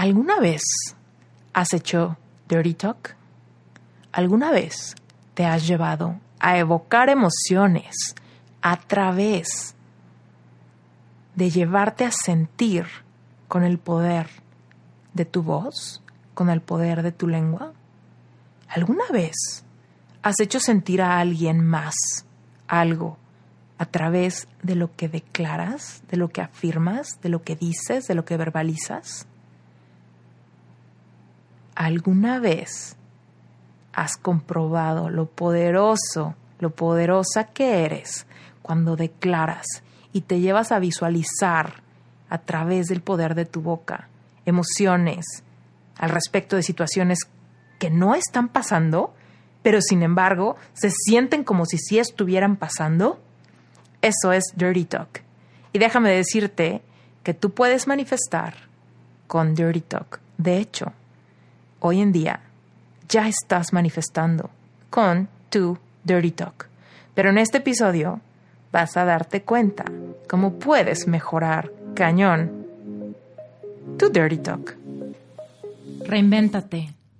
¿Alguna vez has hecho dirty talk? ¿Alguna vez te has llevado a evocar emociones a través de llevarte a sentir con el poder de tu voz, con el poder de tu lengua? ¿Alguna vez has hecho sentir a alguien más algo a través de lo que declaras, de lo que afirmas, de lo que dices, de lo que verbalizas? ¿Alguna vez has comprobado lo poderoso, lo poderosa que eres cuando declaras y te llevas a visualizar a través del poder de tu boca emociones al respecto de situaciones que no están pasando, pero sin embargo se sienten como si sí estuvieran pasando? Eso es Dirty Talk. Y déjame decirte que tú puedes manifestar con Dirty Talk. De hecho, hoy en día ya estás manifestando con tu Dirty Talk. Pero en este episodio vas a darte cuenta cómo puedes mejorar cañón tu Dirty Talk. Reinvéntate.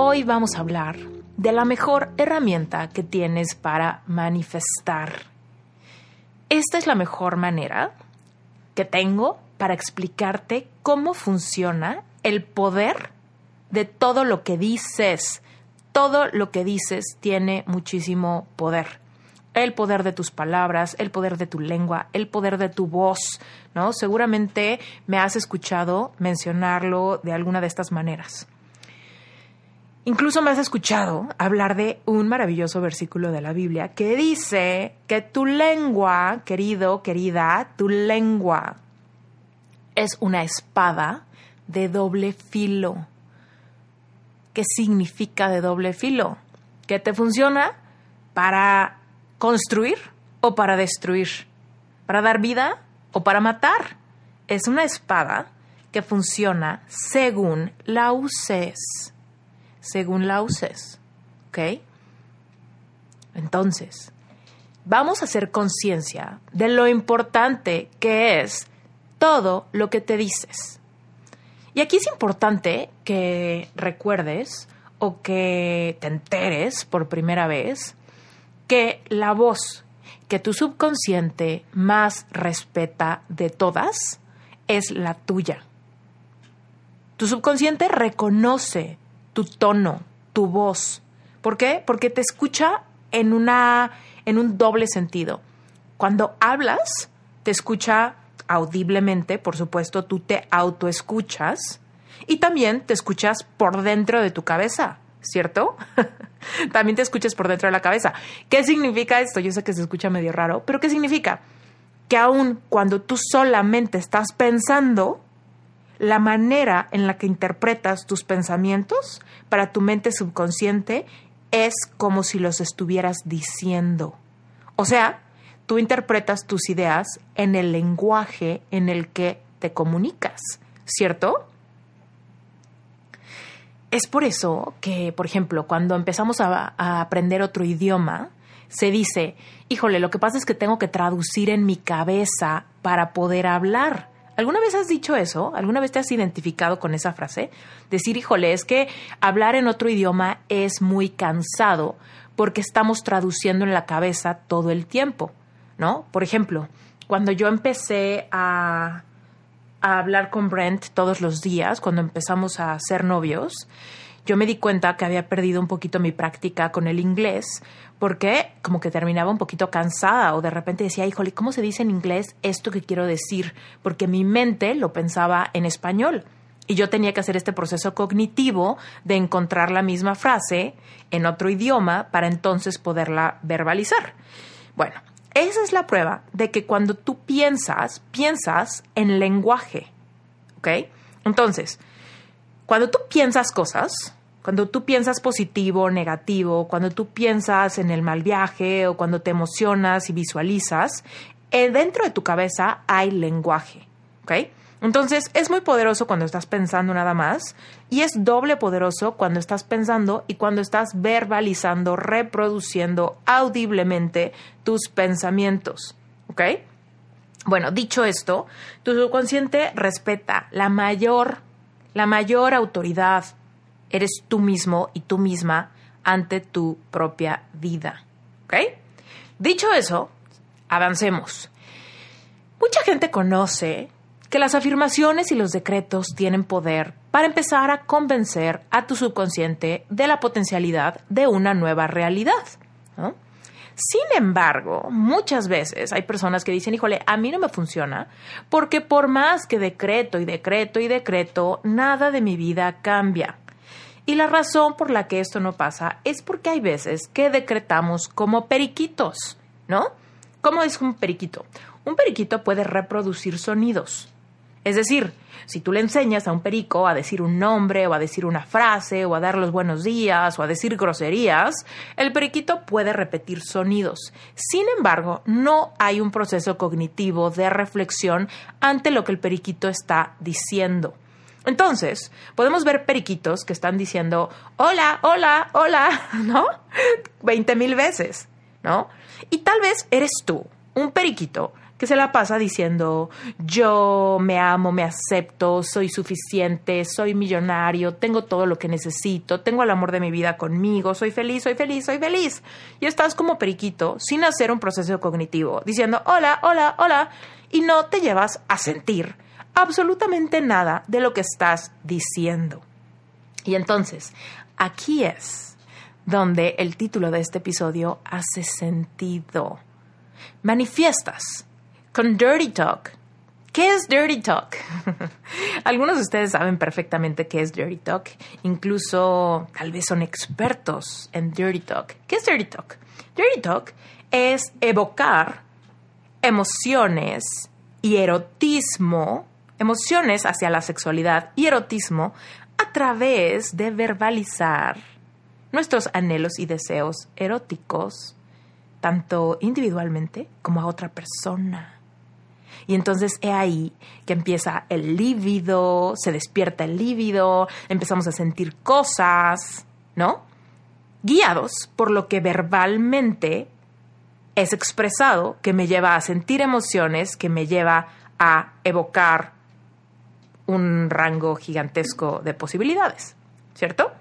Hoy vamos a hablar de la mejor herramienta que tienes para manifestar. Esta es la mejor manera que tengo para explicarte cómo funciona el poder de todo lo que dices. Todo lo que dices tiene muchísimo poder. El poder de tus palabras, el poder de tu lengua, el poder de tu voz, ¿no? Seguramente me has escuchado mencionarlo de alguna de estas maneras. Incluso me has escuchado hablar de un maravilloso versículo de la Biblia que dice que tu lengua, querido, querida, tu lengua es una espada de doble filo. ¿Qué significa de doble filo? Que te funciona para construir o para destruir, para dar vida o para matar. Es una espada que funciona según la uses según la uses. ¿Ok? Entonces, vamos a hacer conciencia de lo importante que es todo lo que te dices. Y aquí es importante que recuerdes o que te enteres por primera vez que la voz que tu subconsciente más respeta de todas es la tuya. Tu subconsciente reconoce tu tono, tu voz. ¿Por qué? Porque te escucha en, una, en un doble sentido. Cuando hablas, te escucha audiblemente, por supuesto, tú te autoescuchas y también te escuchas por dentro de tu cabeza, ¿cierto? también te escuchas por dentro de la cabeza. ¿Qué significa esto? Yo sé que se escucha medio raro, pero ¿qué significa? Que aun cuando tú solamente estás pensando, la manera en la que interpretas tus pensamientos para tu mente subconsciente es como si los estuvieras diciendo. O sea, tú interpretas tus ideas en el lenguaje en el que te comunicas, ¿cierto? Es por eso que, por ejemplo, cuando empezamos a, aprender otro idioma, se dice, híjole, lo que pasa es que tengo que traducir en mi cabeza para poder hablar. ¿Alguna vez has dicho eso? ¿Alguna vez te has identificado con esa frase? Decir, híjole, es que hablar en otro idioma es muy cansado porque estamos traduciendo en la cabeza todo el tiempo, ¿no? Por ejemplo, cuando yo empecé a, a hablar con Brent todos los días, cuando empezamos a ser novios, yo me di cuenta que había perdido un poquito mi práctica con el inglés porque como que terminaba un poquito cansada o de repente decía, híjole, ¿cómo se dice en inglés esto que quiero decir? Porque mi mente lo pensaba en español. Y yo tenía que hacer este proceso cognitivo de encontrar la misma frase en otro idioma para entonces poderla verbalizar. Bueno, esa es la prueba de que cuando tú piensas, piensas en lenguaje. ¿Ok? Entonces, cuando tú piensas cosas, cuando tú piensas positivo o negativo, cuando tú piensas en el mal viaje o cuando te emocionas y visualizas, eh, dentro de tu cabeza hay lenguaje. ¿Ok? Entonces es muy poderoso cuando estás pensando nada más y es doble poderoso cuando estás pensando y cuando estás verbalizando, reproduciendo audiblemente tus pensamientos. ¿Ok? Bueno, dicho esto, tu subconsciente respeta la mayor, la mayor autoridad. Eres tú mismo y tú misma ante tu propia vida. ¿Ok? Dicho eso, avancemos. Mucha gente conoce que las afirmaciones y los decretos tienen poder para empezar a convencer a tu subconsciente de la potencialidad de una nueva realidad. Sin embargo, muchas veces hay personas que dicen, híjole, a mí no me funciona porque por más que decreto y decreto y decreto, nada de mi vida cambia. Y la razón por la que esto no pasa es porque hay veces que decretamos como periquitos, ¿no? ¿Cómo es un periquito? Un periquito puede reproducir sonidos. Es decir, si tú le enseñas a un perico a decir un nombre o a decir una frase o a dar los buenos días o a decir groserías, el periquito puede repetir sonidos. Sin embargo, no hay un proceso cognitivo de reflexión ante lo que el periquito está diciendo. Entonces, podemos ver periquitos que están diciendo hola, hola, hola, ¿no? Veinte mil veces, ¿no? Y tal vez eres tú, un periquito que se la pasa diciendo yo me amo, me acepto, soy suficiente, soy millonario, tengo todo lo que necesito, tengo el amor de mi vida conmigo, soy feliz, soy feliz, soy feliz. Y estás como periquito sin hacer un proceso cognitivo, diciendo hola, hola, hola, y no te llevas a sentir absolutamente nada de lo que estás diciendo. Y entonces, aquí es donde el título de este episodio hace sentido. Manifiestas con Dirty Talk. ¿Qué es Dirty Talk? Algunos de ustedes saben perfectamente qué es Dirty Talk. Incluso tal vez son expertos en Dirty Talk. ¿Qué es Dirty Talk? Dirty Talk es evocar emociones y erotismo, emociones hacia la sexualidad y erotismo a través de verbalizar nuestros anhelos y deseos eróticos, tanto individualmente como a otra persona. Y entonces es ahí que empieza el lívido, se despierta el lívido, empezamos a sentir cosas, ¿no? Guiados por lo que verbalmente es expresado, que me lleva a sentir emociones, que me lleva a evocar un rango gigantesco de posibilidades, ¿cierto?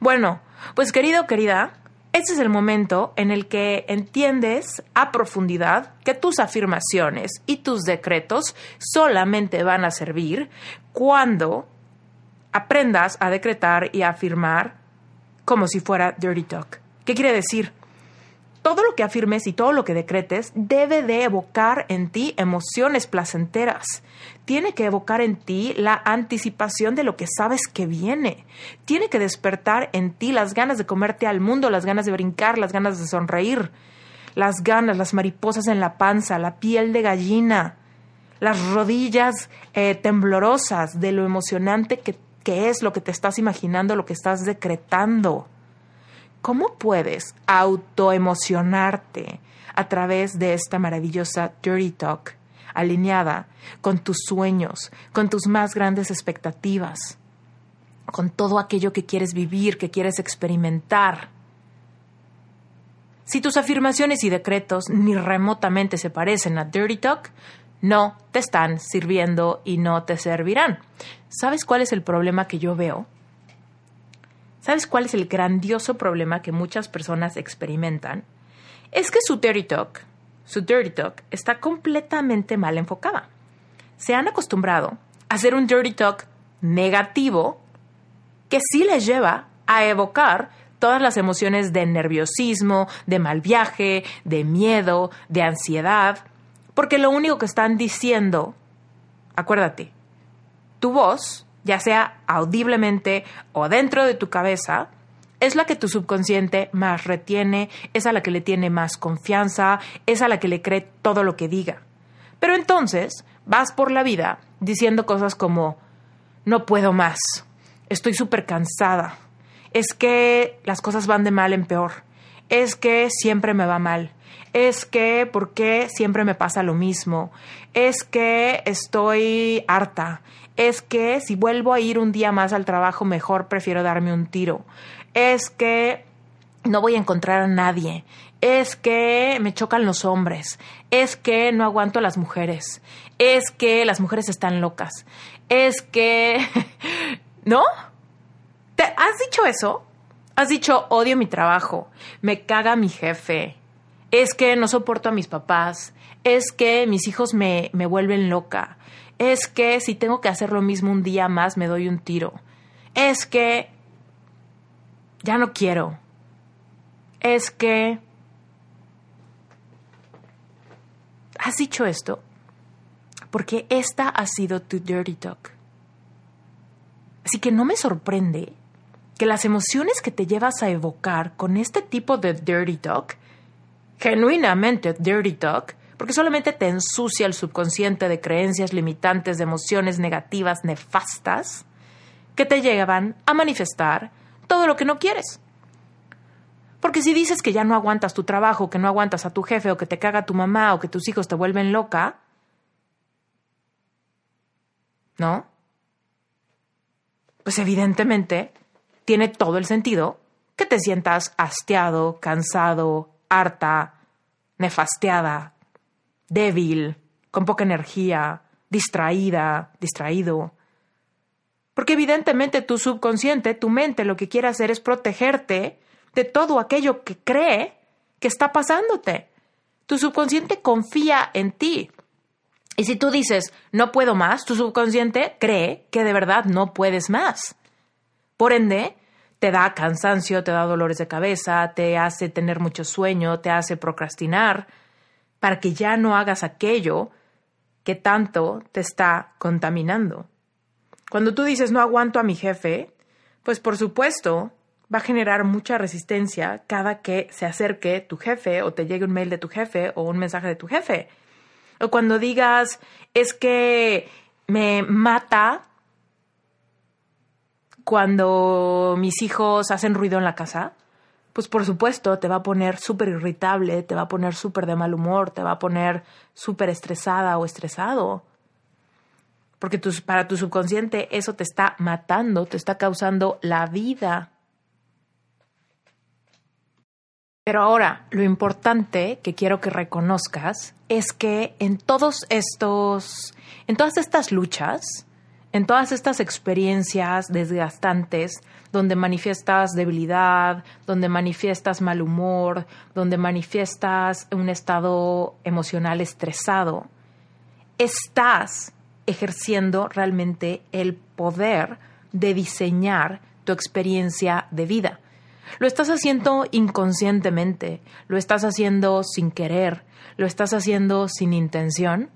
Bueno, pues querido, querida, este es el momento en el que entiendes a profundidad que tus afirmaciones y tus decretos solamente van a servir cuando aprendas a decretar y a afirmar como si fuera dirty talk. ¿Qué quiere decir? todo lo que afirmes y todo lo que decretes debe de evocar en ti emociones placenteras. Tiene que evocar en ti la anticipación de lo que sabes que viene. Tiene que despertar en ti las ganas de comerte al mundo, las ganas de brincar, las ganas de sonreír, las ganas, las mariposas en la panza, la piel de gallina, las rodillas eh, temblorosas de lo emocionante que, que es lo que te estás imaginando, lo que estás decretando. ¿Cómo puedes autoemocionarte a través de esta maravillosa Dirty Talk alineada con tus sueños, con tus más grandes expectativas, con todo aquello que quieres vivir, que quieres experimentar? Si tus afirmaciones y decretos ni remotamente se parecen a Dirty Talk, no te están sirviendo y no te servirán. ¿Sabes cuál es el problema que yo veo? ¿Sabes cuál es el grandioso problema que muchas personas experimentan? Es que su dirty talk, su dirty talk está completamente mal enfocada. Se han acostumbrado a hacer un dirty talk negativo que sí les lleva a evocar todas las emociones de nerviosismo, de mal viaje, de miedo, de ansiedad, porque lo único que están diciendo, acuérdate, tu voz, ya sea audiblemente o dentro de tu cabeza, es la que tu subconsciente más retiene, es a la que le tiene más confianza, es a la que le cree todo lo que diga. Pero entonces vas por la vida diciendo cosas como, no puedo más, estoy súper cansada, es que las cosas van de mal en peor, es que siempre me va mal, es que ¿por qué siempre me pasa lo mismo? Es que estoy harta, es que si vuelvo a ir un día más al trabajo mejor prefiero darme un tiro, es que no voy a encontrar a nadie, es que me chocan los hombres, es que no aguanto a las mujeres, es que las mujeres están locas, es que... ¿No? ¿Te has dicho eso? Has dicho odio mi trabajo, me caga mi jefe, es que no soporto a mis papás, es que mis hijos me, me vuelven loca, es que si tengo que hacer lo mismo un día más me doy un tiro, es que ya no quiero, es que... ¿Has dicho esto? Porque esta ha sido tu dirty talk. Así que no me sorprende que las emociones que te llevas a evocar con este tipo de dirty talk, genuinamente dirty talk, porque solamente te ensucia el subconsciente de creencias limitantes, de emociones negativas, nefastas, que te llevan a manifestar todo lo que no quieres. Porque si dices que ya no aguantas tu trabajo, que no aguantas a tu jefe, o que te caga tu mamá, o que tus hijos te vuelven loca, ¿no? Pues evidentemente tiene todo el sentido que te sientas hastiado, cansado, harta, nefasteada, débil, con poca energía, distraída, distraído. Porque evidentemente tu subconsciente, tu mente, lo que quiere hacer es protegerte de todo aquello que cree que está pasándote. Tu subconsciente confía en ti. Y si tú dices, no puedo más, tu subconsciente cree que de verdad no puedes más. Por ende, te da cansancio, te da dolores de cabeza, te hace tener mucho sueño, te hace procrastinar, para que ya no hagas aquello que tanto te está contaminando. Cuando tú dices no aguanto a mi jefe, pues por supuesto va a generar mucha resistencia cada que se acerque tu jefe o te llegue un mail de tu jefe o un mensaje de tu jefe. O cuando digas, es que me mata cuando mis hijos hacen ruido en la casa, pues por supuesto te va a poner súper irritable, te va a poner súper de mal humor, te va a poner súper estresada o estresado. Porque para tu subconsciente eso te está matando, te está causando la vida. Pero ahora, lo importante que quiero que reconozcas es que en todos estos, en todas estas luchas, en todas estas experiencias desgastantes, donde manifiestas debilidad, donde manifiestas mal humor, donde manifiestas un estado emocional estresado, estás ejerciendo realmente el poder de diseñar tu experiencia de vida. Lo estás haciendo inconscientemente, lo estás haciendo sin querer, lo estás haciendo sin intención,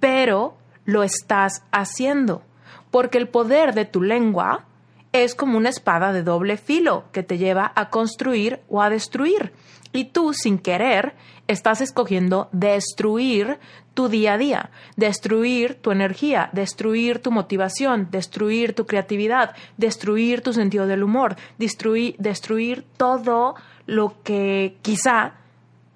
pero lo estás haciendo, porque el poder de tu lengua es como una espada de doble filo que te lleva a construir o a destruir. Y tú, sin querer, estás escogiendo destruir tu día a día, destruir tu energía, destruir tu motivación, destruir tu creatividad, destruir tu sentido del humor, destruir, destruir todo lo que quizá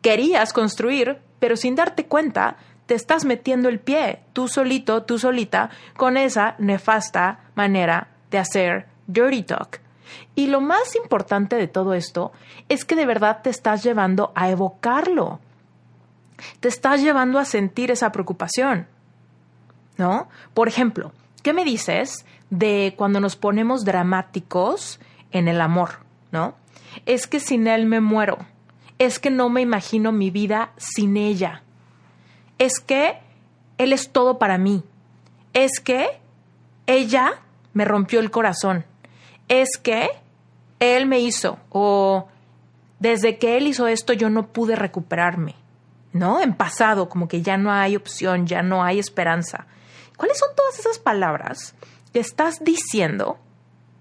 querías construir, pero sin darte cuenta, te estás metiendo el pie, tú solito, tú solita, con esa nefasta manera de hacer dirty talk. Y lo más importante de todo esto es que de verdad te estás llevando a evocarlo. Te estás llevando a sentir esa preocupación. ¿No? Por ejemplo, ¿qué me dices de cuando nos ponemos dramáticos en el amor? ¿No? Es que sin él me muero. Es que no me imagino mi vida sin ella. Es que él es todo para mí. Es que ella me rompió el corazón es que él me hizo o desde que él hizo esto yo no pude recuperarme, ¿no? En pasado, como que ya no hay opción, ya no hay esperanza. ¿Cuáles son todas esas palabras que estás diciendo,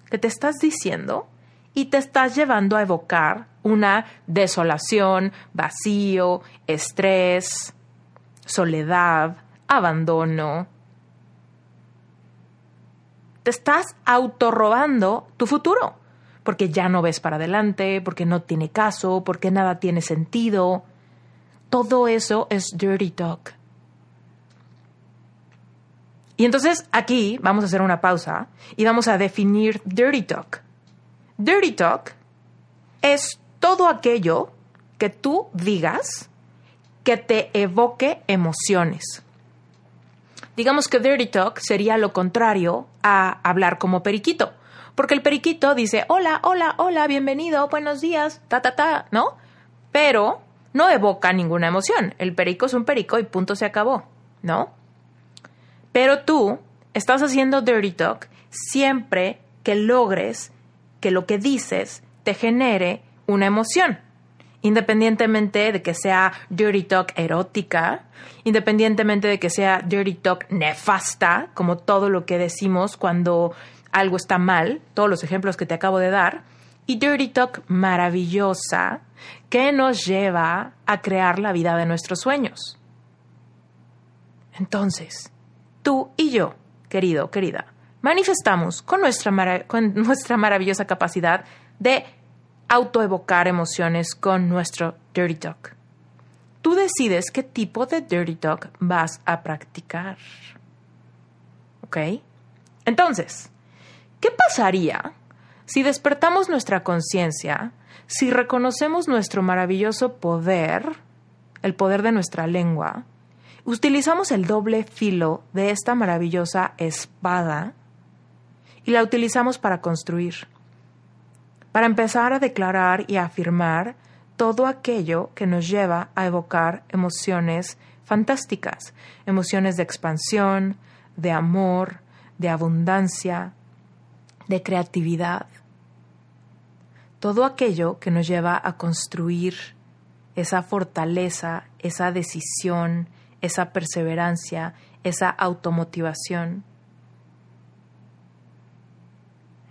que te estás diciendo y te estás llevando a evocar una desolación, vacío, estrés, soledad, abandono? Te estás autorrobando tu futuro porque ya no ves para adelante, porque no tiene caso, porque nada tiene sentido. Todo eso es dirty talk. Y entonces aquí vamos a hacer una pausa y vamos a definir dirty talk. Dirty talk es todo aquello que tú digas que te evoque emociones. Digamos que dirty talk sería lo contrario a hablar como periquito. Porque el periquito dice, hola, hola, hola, bienvenido, buenos días, ta, ta, ta, ¿no? Pero no evoca ninguna emoción. El perico es un perico y punto se acabó, ¿no? Pero tú estás haciendo dirty talk siempre que logres que lo que dices te genere una emoción. Independientemente de que sea dirty talk erótica, independientemente de que sea dirty talk nefasta, como todo lo que decimos cuando algo está mal, todos los ejemplos que te acabo de dar, y Dirty Talk maravillosa que nos lleva a crear la vida de nuestros sueños. Entonces, tú y yo, querido, querida, manifestamos con nuestra, con nuestra maravillosa capacidad de autoevocar emociones con nuestro Dirty Talk. Tú decides qué tipo de Dirty Talk vas a practicar. ¿Ok? Entonces, ¿Qué pasaría si despertamos nuestra conciencia, si reconocemos nuestro maravilloso poder, el poder de nuestra lengua, utilizamos el doble filo de esta maravillosa espada y la utilizamos para construir, para empezar a declarar y a afirmar todo aquello que nos lleva a evocar emociones fantásticas, emociones de expansión, de amor, de abundancia, de creatividad, todo aquello que nos lleva a construir esa fortaleza, esa decisión, esa perseverancia, esa automotivación.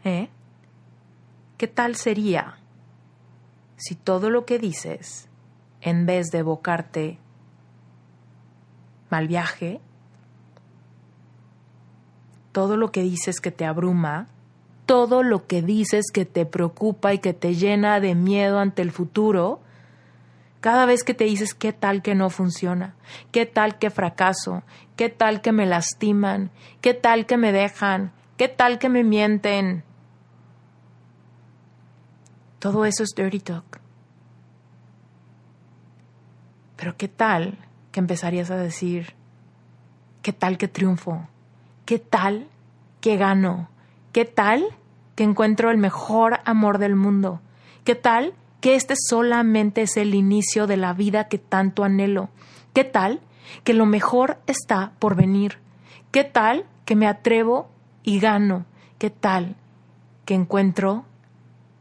¿Eh? ¿Qué tal sería si todo lo que dices, en vez de evocarte mal viaje, todo lo que dices que te abruma, todo lo que dices que te preocupa y que te llena de miedo ante el futuro, cada vez que te dices qué tal que no funciona, qué tal que fracaso, qué tal que me lastiman, qué tal que me dejan, qué tal que me mienten. Todo eso es dirty talk. Pero qué tal que empezarías a decir, qué tal que triunfo, qué tal que gano, ¿Qué tal que encuentro el mejor amor del mundo? ¿Qué tal que este solamente es el inicio de la vida que tanto anhelo? ¿Qué tal que lo mejor está por venir? ¿Qué tal que me atrevo y gano? ¿Qué tal que encuentro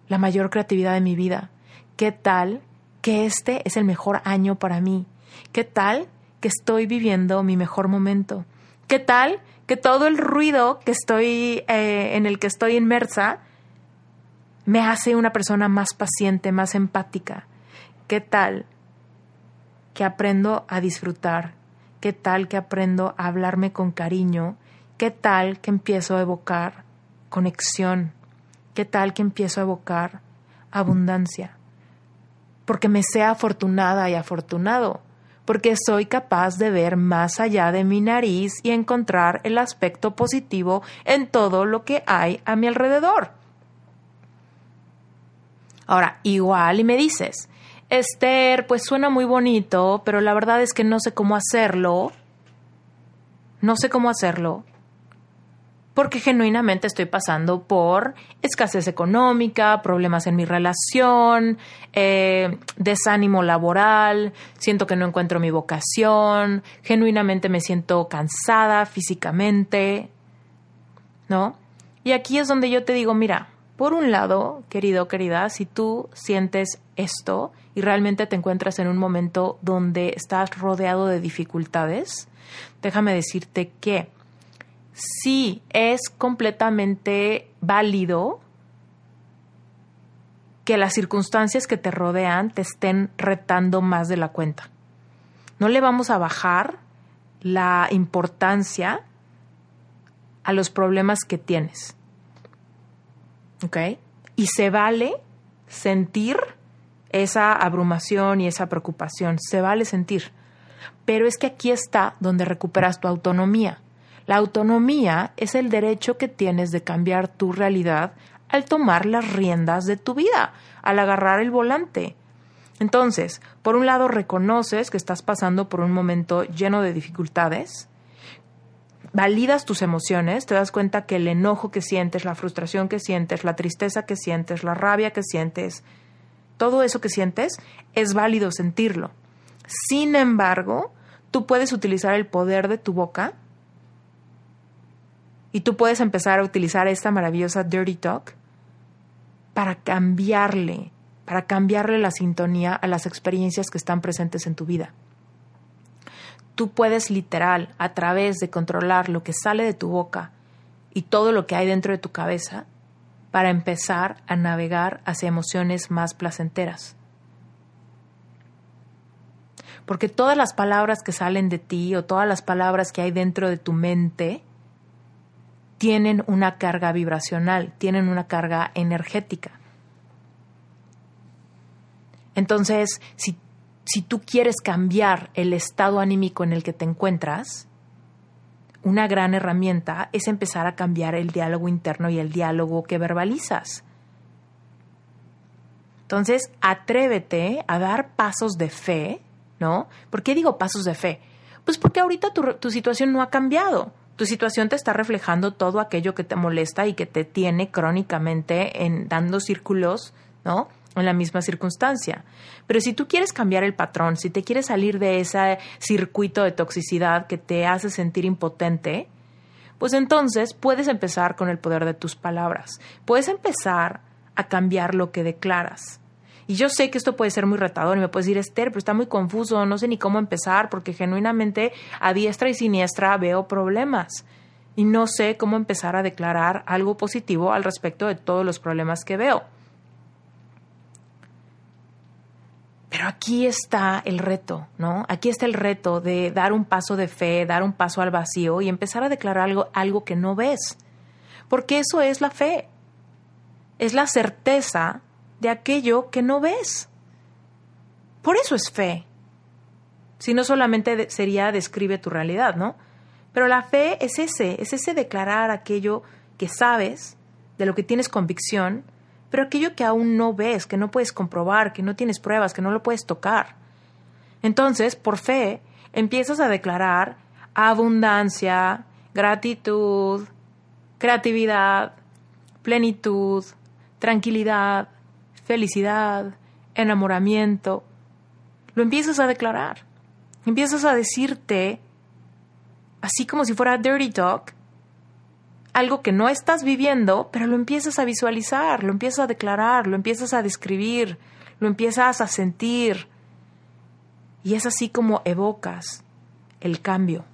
la mayor creatividad de mi vida? ¿Qué tal que este es el mejor año para mí? ¿Qué tal que estoy viviendo mi mejor momento? ¿Qué tal que todo el ruido que estoy, eh, en el que estoy inmersa me hace una persona más paciente, más empática. ¿Qué tal que aprendo a disfrutar? ¿Qué tal que aprendo a hablarme con cariño? ¿Qué tal que empiezo a evocar conexión? ¿Qué tal que empiezo a evocar abundancia? Porque me sea afortunada y afortunado porque soy capaz de ver más allá de mi nariz y encontrar el aspecto positivo en todo lo que hay a mi alrededor. Ahora, igual y me dices, Esther, pues suena muy bonito, pero la verdad es que no sé cómo hacerlo. No sé cómo hacerlo porque genuinamente estoy pasando por escasez económica, problemas en mi relación, eh, desánimo laboral, siento que no encuentro mi vocación, genuinamente me siento cansada físicamente, ¿no? Y aquí es donde yo te digo, mira, Por un lado, querido, querida, si tú sientes esto y realmente te encuentras en un momento donde estás rodeado de dificultades, déjame decirte que sí es completamente válido que las circunstancias que te rodean te estén retando más de la cuenta. No le vamos a bajar la importancia a los problemas que tienes. ¿Ok? Y se vale sentir esa abrumación y esa preocupación. Se vale sentir. Pero es que aquí está donde recuperas tu autonomía. La autonomía es el derecho que tienes de cambiar tu realidad al tomar las riendas de tu vida, al agarrar el volante. Entonces, por un lado reconoces que estás pasando por un momento lleno de dificultades, validas tus emociones, te das cuenta que el enojo que sientes, la frustración que sientes, la tristeza que sientes, la rabia que sientes, todo eso que sientes, es válido sentirlo. Sin embargo, tú puedes utilizar el poder de tu boca y tú puedes empezar a utilizar esta maravillosa Dirty Talk para cambiarle, para cambiarle la sintonía a las experiencias que están presentes en tu vida. Tú puedes literal, a través de controlar lo que sale de tu boca y todo lo que hay dentro de tu cabeza, para empezar a navegar hacia emociones más placenteras. Porque todas las palabras que salen de ti o todas las palabras que hay dentro de tu mente tienen una carga vibracional, tienen una carga energética. Entonces, si, si tú quieres cambiar el estado anímico en el que te encuentras, una gran herramienta es empezar a cambiar el diálogo interno y el diálogo que verbalizas. Entonces, atrévete a dar pasos de fe, ¿no? ¿Por qué digo pasos de fe? Pues porque ahorita tu, tu situación no ha cambiado tu situación te está reflejando todo aquello que te molesta y que te tiene crónicamente en dando círculos, ¿no? En la misma circunstancia. Pero si tú quieres cambiar el patrón, si te quieres salir de ese circuito de toxicidad que te hace sentir impotente, pues entonces puedes empezar con el poder de tus palabras. Puedes empezar a cambiar lo que declaras. Y yo sé que esto puede ser muy retador y me puedes decir, Esther, pero está muy confuso, no sé ni cómo empezar porque genuinamente a diestra y siniestra veo problemas y no sé cómo empezar a declarar algo positivo al respecto de todos los problemas que veo. Pero aquí está el reto, ¿no? Aquí está el reto de dar un paso de fe, dar un paso al vacío y empezar a declarar algo, algo que no ves. Porque eso es la fe. Es la certeza de aquello que no ves. Por eso es fe. Si no solamente sería describe tu realidad, ¿no? Pero la fe es ese, es ese declarar aquello que sabes, de lo que tienes convicción, pero aquello que aún no ves, que no puedes comprobar, que no tienes pruebas, que no lo puedes tocar. Entonces, por fe, empiezas a declarar abundancia, gratitud, creatividad, plenitud, tranquilidad, felicidad, enamoramiento, lo empiezas a declarar. Empiezas a decirte, así como si fuera dirty talk, algo que no estás viviendo, pero lo empiezas a visualizar, lo empiezas a declarar, lo empiezas a describir, lo empiezas a sentir. Y es así como evocas el cambio.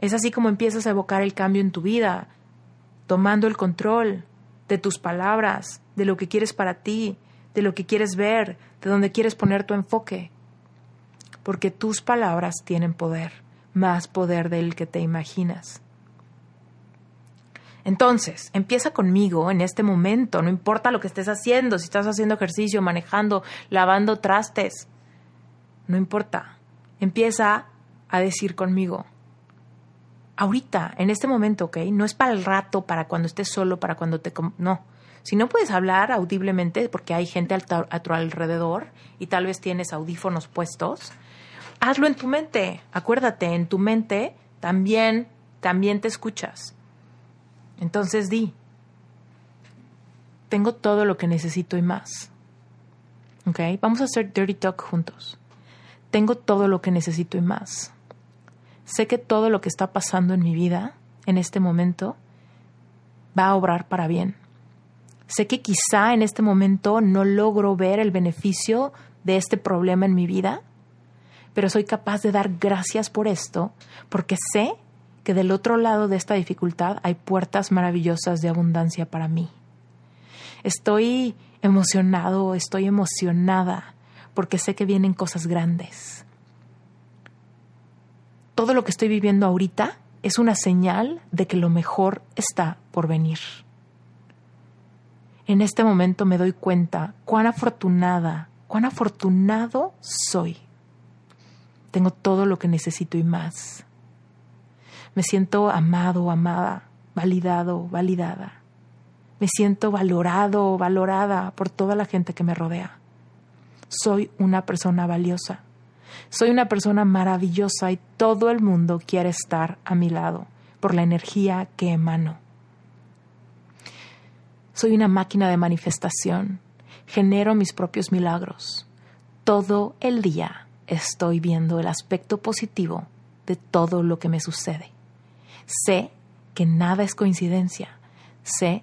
Es así como empiezas a evocar el cambio en tu vida, tomando el control de tus palabras, de lo que quieres para ti, de lo que quieres ver, de dónde quieres poner tu enfoque. Porque tus palabras tienen poder, más poder del que te imaginas. Entonces, empieza conmigo en este momento, no importa lo que estés haciendo, si estás haciendo ejercicio, manejando, lavando trastes, no importa. Empieza a decir conmigo, ahorita, en este momento, ¿ok? No es para el rato, para cuando estés solo, para cuando te... No, si no puedes hablar audiblemente porque hay gente a tu alrededor y tal vez tienes audífonos puestos, hazlo en tu mente. Acuérdate, en tu mente también, también te escuchas. Entonces di, tengo todo lo que necesito y más. ¿Ok? Vamos a hacer Dirty Talk juntos. Tengo todo lo que necesito y más. Sé que todo lo que está pasando en mi vida en este momento va a obrar para bien Sé que quizá en este momento no logro ver el beneficio de este problema en mi vida, pero soy capaz de dar gracias por esto porque sé que del otro lado de esta dificultad hay puertas maravillosas de abundancia para mí. Estoy emocionado, estoy emocionada porque sé que vienen cosas grandes. Todo lo que estoy viviendo ahorita es una señal de que lo mejor está por venir. En este momento me doy cuenta cuán afortunada, cuán afortunado soy. Tengo todo lo que necesito y más. Me siento amado, amada, validado, validada. Me siento valorado, valorada por toda la gente que me rodea. Soy una persona valiosa. Soy una persona maravillosa y todo el mundo quiere estar a mi lado por la energía que emano. Soy una máquina de manifestación. Genero mis propios milagros. Todo el día estoy viendo el aspecto positivo de todo lo que me sucede. Sé que nada es coincidencia. Sé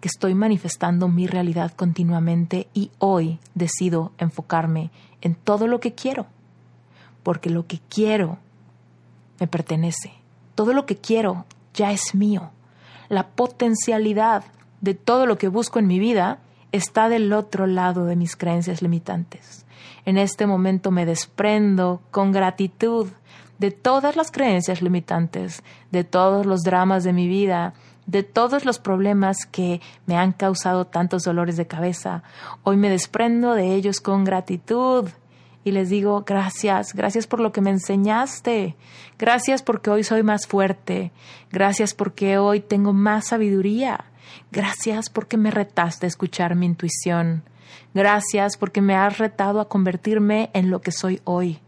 que estoy manifestando mi realidad continuamente y hoy decido enfocarme en todo lo que quiero, porque lo que quiero me pertenece. Todo lo que quiero ya es mío. La potencialidad de todo lo que busco en mi vida está del otro lado de mis creencias limitantes. En este momento me desprendo con gratitud de todas las creencias limitantes, de todos los dramas de mi vida, de todos los problemas que me han causado tantos dolores de cabeza. Hoy me desprendo de ellos con gratitud y les digo gracias, gracias por lo que me enseñaste, gracias porque hoy soy más fuerte, gracias porque hoy tengo más sabiduría, gracias porque me retaste a escuchar mi intuición, gracias porque me has retado a convertirme en lo que soy hoy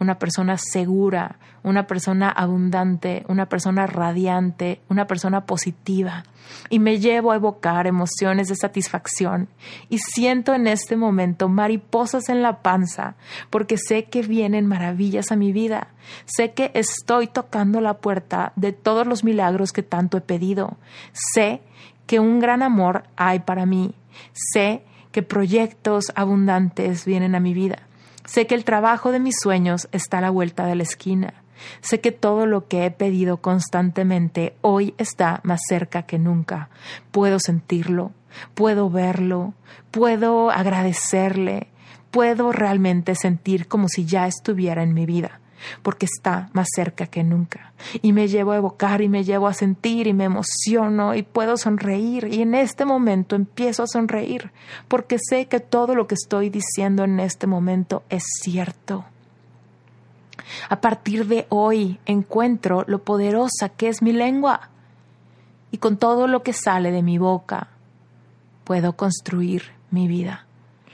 una persona segura, una persona abundante, una persona radiante, una persona positiva. Y me llevo a evocar emociones de satisfacción. Y siento en este momento mariposas en la panza, porque sé que vienen maravillas a mi vida. Sé que estoy tocando la puerta de todos los milagros que tanto he pedido. Sé que un gran amor hay para mí. Sé que proyectos abundantes vienen a mi vida. Sé que el trabajo de mis sueños está a la vuelta de la esquina. Sé que todo lo que he pedido constantemente hoy está más cerca que nunca. Puedo sentirlo, puedo verlo, puedo agradecerle, puedo realmente sentir como si ya estuviera en mi vida porque está más cerca que nunca. Y me llevo a evocar y me llevo a sentir y me emociono y puedo sonreír. Y en este momento empiezo a sonreír porque sé que todo lo que estoy diciendo en este momento es cierto. A partir de hoy encuentro lo poderosa que es mi lengua y con todo lo que sale de mi boca puedo construir mi vida,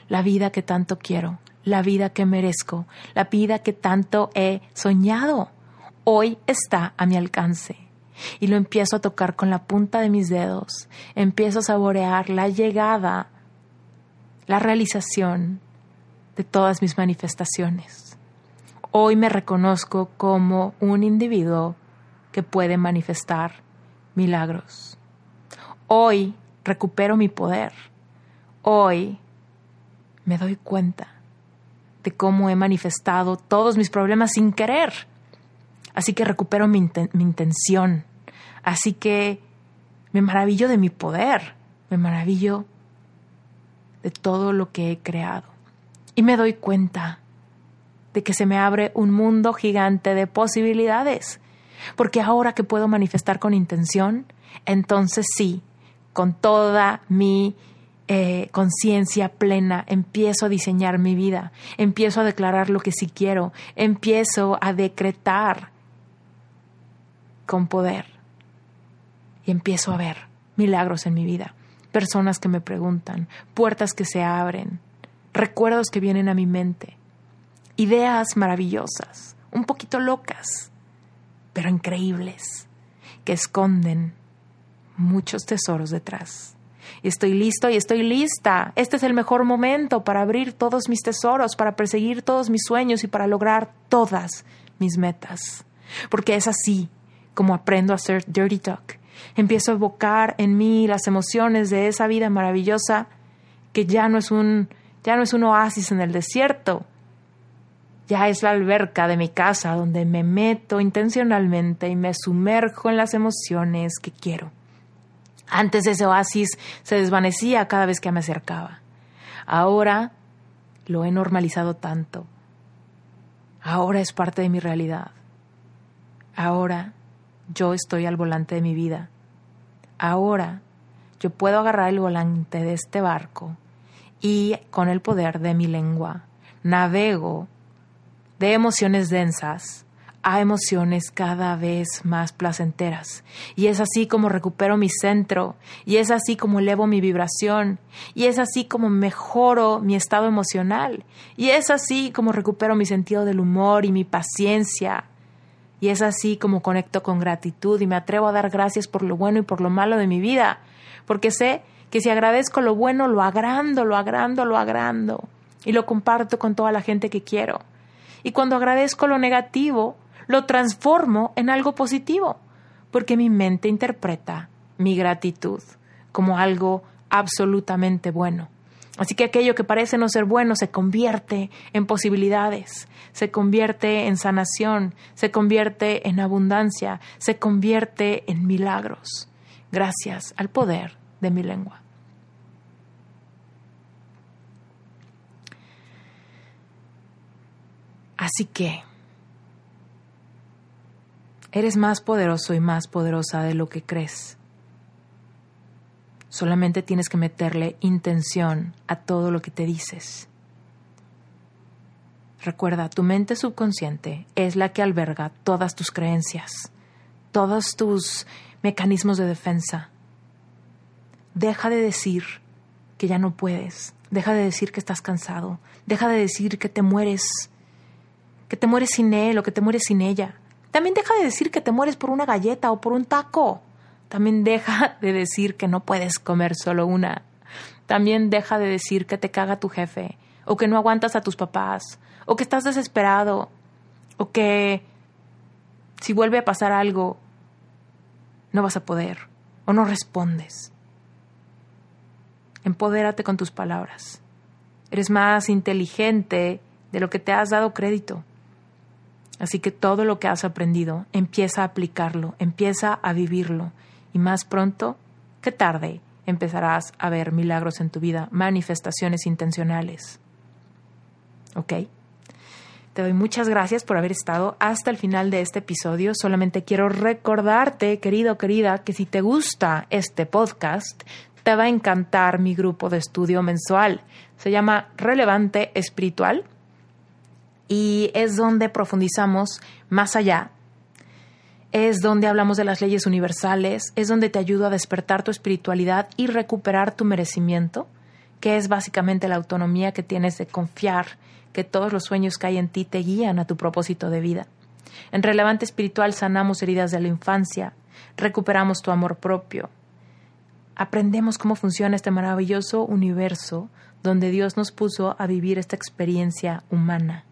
la vida que tanto quiero la vida que merezco, la vida que tanto he soñado. Hoy está a mi alcance. Y lo empiezo a tocar con la punta de mis dedos. Empiezo a saborear la llegada, la realización de todas mis manifestaciones. Hoy me reconozco como un individuo que puede manifestar milagros. Hoy recupero mi poder. Hoy me doy cuenta de cómo he manifestado todos mis problemas sin querer. Así que recupero mi, intención. Así que me maravillo de mi poder. Me maravillo de todo lo que he creado. Y me doy cuenta de que se me abre un mundo gigante de posibilidades. Porque ahora que puedo manifestar con intención, entonces sí, con toda mi eh, conciencia plena, empiezo a diseñar mi vida, empiezo a declarar lo que sí quiero, empiezo a decretar con poder y empiezo a ver milagros en mi vida, personas que me preguntan, puertas que se abren, recuerdos que vienen a mi mente, ideas maravillosas, un poquito locas, pero increíbles, que esconden muchos tesoros detrás estoy listo y estoy lista. Este es el mejor momento para abrir todos mis tesoros, para perseguir todos mis sueños y para lograr todas mis metas. Porque es así como aprendo a hacer dirty talk. Empiezo a evocar en mí las emociones de esa vida maravillosa que ya no es un ya no es un oasis en el desierto. Ya es la alberca de mi casa donde me meto intencionalmente y me sumerjo en las emociones que quiero. Antes ese oasis se desvanecía cada vez que me acercaba. Ahora lo he normalizado tanto. Ahora es parte de mi realidad. Ahora yo estoy al volante de mi vida. Ahora yo puedo agarrar el volante de este barco y con el poder de mi lengua navego de emociones densas a emociones cada vez más placenteras. Y es así como recupero mi centro, y es así como elevo mi vibración, y es así como mejoro mi estado emocional, y es así como recupero mi sentido del humor y mi paciencia. Y es así como conecto con gratitud y me atrevo a dar gracias por lo bueno y por lo malo de mi vida, porque sé que si agradezco lo bueno, lo agrando, lo agrando, lo agrando, y lo comparto con toda la gente que quiero. Y cuando agradezco lo negativo, lo transformo en algo positivo, porque mi mente interpreta mi gratitud como algo absolutamente bueno. Así que aquello que parece no ser bueno se convierte en posibilidades, se convierte en sanación, se convierte en abundancia, se convierte en milagros, gracias al poder de mi lengua. Así que Eres más poderoso y más poderosa de lo que crees. Solamente tienes que meterle intención a todo lo que te dices. Recuerda, tu mente subconsciente es la que alberga todas tus creencias, todos tus mecanismos de defensa. Deja de decir que ya no puedes, deja de decir que estás cansado, deja de decir que te mueres, que te mueres sin él o que te mueres sin ella. También deja de decir que te mueres por una galleta o por un taco. También deja de decir que no puedes comer solo una. También deja de decir que te caga tu jefe, o que no aguantas a tus papás, o que estás desesperado, o que si vuelve a pasar algo, no vas a poder, o no respondes. Empodérate con tus palabras. Eres más inteligente de lo que te has dado crédito. Así que todo lo que has aprendido, empieza a aplicarlo, empieza a vivirlo y más pronto que tarde empezarás a ver milagros en tu vida, manifestaciones intencionales. ¿Ok? Te doy muchas gracias por haber estado hasta el final de este episodio. Solamente quiero recordarte, querido, querida, que si te gusta este podcast, te va a encantar mi grupo de estudio mensual. Se llama Relevante Espiritual y es donde profundizamos más allá. Es donde hablamos de las leyes universales, es donde te ayudo a despertar tu espiritualidad y recuperar tu merecimiento, que es básicamente la autonomía que tienes de confiar que todos los sueños que hay en ti te guían a tu propósito de vida. En Relevante Espiritual sanamos heridas de la infancia, recuperamos tu amor propio, aprendemos cómo funciona este maravilloso universo donde Dios nos puso a vivir esta experiencia humana.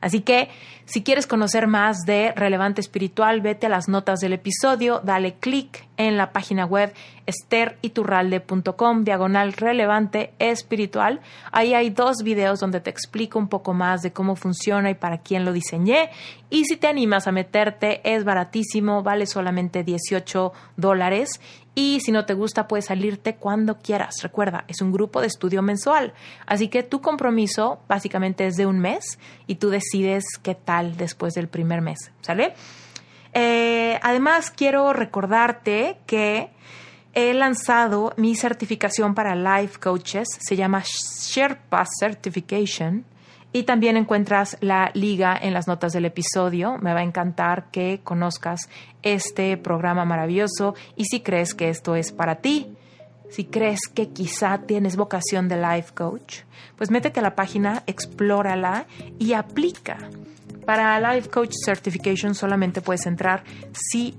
Así que si quieres conocer más de Relevante Espiritual, vete a las notas del episodio, dale clic en la página web esteriturralde.com, diagonal relevante espiritual. Ahí hay dos videos donde te explico un poco más de cómo funciona y para quién lo diseñé. Y si te animas a meterte, es baratísimo, vale solamente 18 dólares y si no te gusta, puedes salirte cuando quieras. Recuerda, es un grupo de estudio mensual. Así que tu compromiso básicamente es de un mes y tú decides qué tal después del primer mes. ¿Sale? Eh, además, quiero recordarte que he lanzado mi certificación para life coaches. Se llama Sherpa Certification y también encuentras la liga en las notas del episodio. Me va a encantar que conozcas este programa maravilloso y si crees que esto es para ti, si crees que quizá tienes vocación de life coach, pues métete a la página, explórala y aplica. Para Life Coach Certification solamente puedes entrar si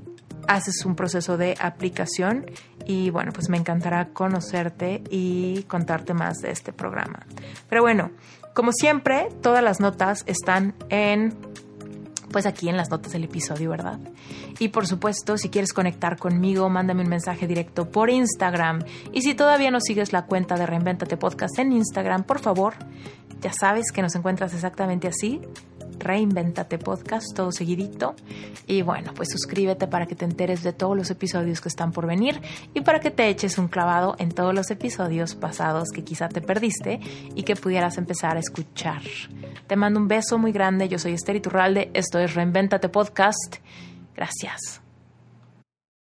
haces un proceso de aplicación y bueno, pues me encantará conocerte y contarte más de este programa. Pero bueno, como siempre, todas las notas están en pues aquí en las notas del episodio, ¿verdad? Y por supuesto, si quieres conectar conmigo, mándame un mensaje directo por Instagram. Y si todavía no sigues la cuenta de Reinventate Podcast en Instagram, por favor, ya sabes que nos encuentras exactamente así, Reinventate Podcast, todo seguidito. Y bueno, pues suscríbete para que te enteres de todos los episodios que están por venir y para que te eches un clavado en todos los episodios pasados que quizá te perdiste y que pudieras empezar a escuchar. Te mando un beso muy grande, yo soy Esther Iturralde, esto es Reinventate Podcast. Gracias.